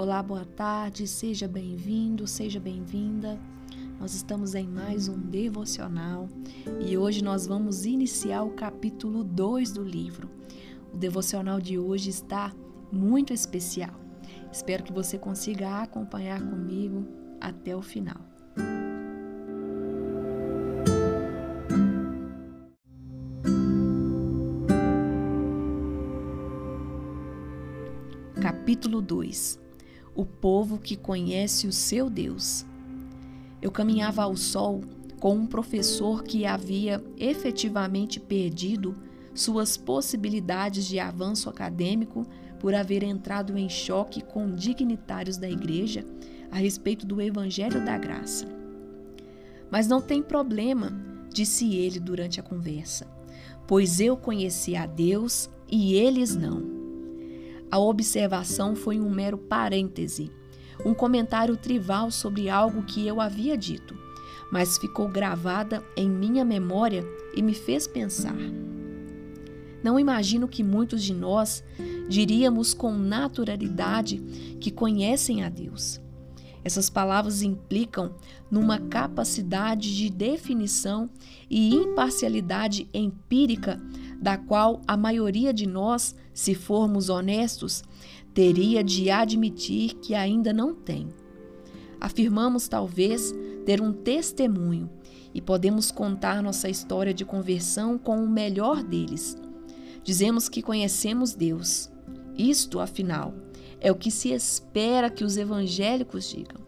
Olá, boa tarde, seja bem-vindo, seja bem-vinda. Nós estamos em mais um devocional e hoje nós vamos iniciar o capítulo 2 do livro. O devocional de hoje está muito especial. Espero que você consiga acompanhar comigo até o final. Capítulo 2 O povo que conhece o seu Deus. Eu caminhava ao sol com um professor que havia efetivamente perdido suas possibilidades de avanço acadêmico por haver entrado em choque com dignitários da igreja a respeito do Evangelho da Graça. Mas não tem problema, disse ele durante a conversa, pois eu conheci a Deus e eles não. A observação foi um mero parêntese, um comentário trivial sobre algo que eu havia dito, mas ficou gravada em minha memória e me fez pensar. Não imagino que muitos de nós diríamos com naturalidade que conhecem a Deus. Essas palavras implicam numa capacidade de definição e imparcialidade empírica da qual a maioria de nós, se formos honestos, teria de admitir que ainda não tem. Afirmamos talvez ter um testemunho e podemos contar nossa história de conversão com o melhor deles. Dizemos que conhecemos Deus. Isto, afinal, é o que se espera que os evangélicos digam.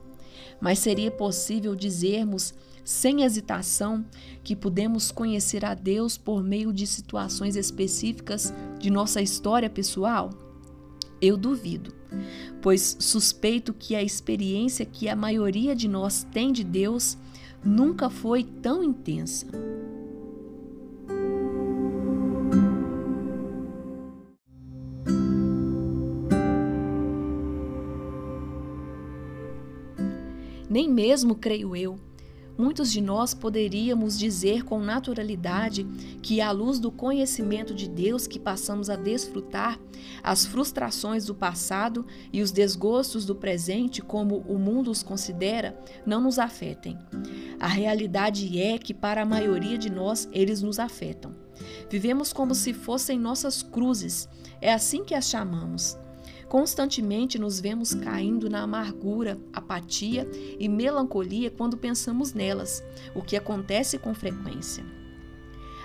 Mas seria possível dizermos sem hesitação que podemos conhecer a Deus por meio de situações específicas de nossa história pessoal? Eu duvido, pois suspeito que a experiência que a maioria de nós tem de Deus nunca foi tão intensa. Nem mesmo, creio eu, muitos de nós poderíamos dizer com naturalidade que, à luz do conhecimento de Deus que passamos a desfrutar, as frustrações do passado e os desgostos do presente, como o mundo os considera, não nos afetem. A realidade é que, para a maioria de nós, eles nos afetam. Vivemos como se fossem nossas cruzes, é assim que as chamamos. Constantemente nos vemos caindo na amargura, apatia e melancolia quando pensamos nelas, o que acontece com frequência.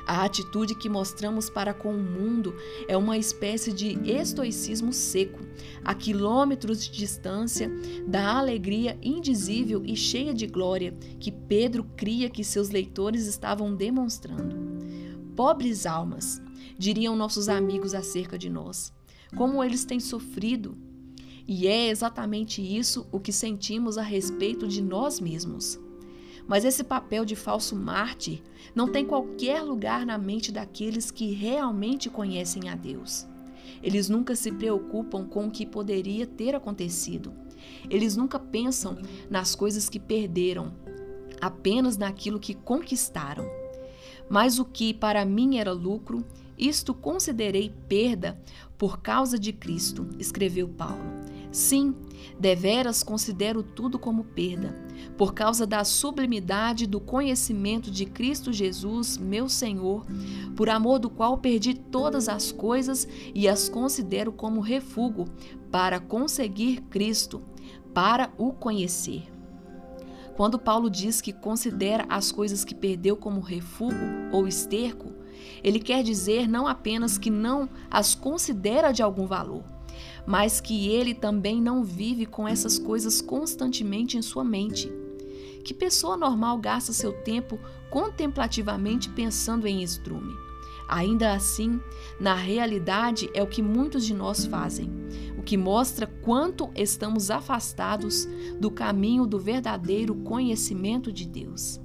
A atitude que mostramos para com o mundo é uma espécie de estoicismo seco, a quilômetros de distância da alegria indizível e cheia de glória que Pedro cria que seus leitores estavam demonstrando. Pobres almas, diriam nossos amigos acerca de nós como eles têm sofrido. E é exatamente isso o que sentimos a respeito de nós mesmos. Mas esse papel de falso mártir não tem qualquer lugar na mente daqueles que realmente conhecem a Deus. Eles nunca se preocupam com o que poderia ter acontecido. Eles nunca pensam nas coisas que perderam, apenas naquilo que conquistaram. Mas o que para mim era lucro, isto considerei perda por causa de Cristo, escreveu Paulo. Sim, deveras considero tudo como perda, por causa da sublimidade do conhecimento de Cristo Jesus, meu Senhor, por amor do qual perdi todas as coisas e as considero como refúgio para conseguir Cristo, para o conhecer. Quando Paulo diz que considera as coisas que perdeu como refúgio ou esterco, ele quer dizer não apenas que não as considera de algum valor, mas que ele também não vive com essas coisas constantemente em sua mente. Que pessoa normal gasta seu tempo contemplativamente pensando em estrume? Ainda assim, na realidade é o que muitos de nós fazem, que mostra quanto estamos afastados do caminho do verdadeiro conhecimento de Deus.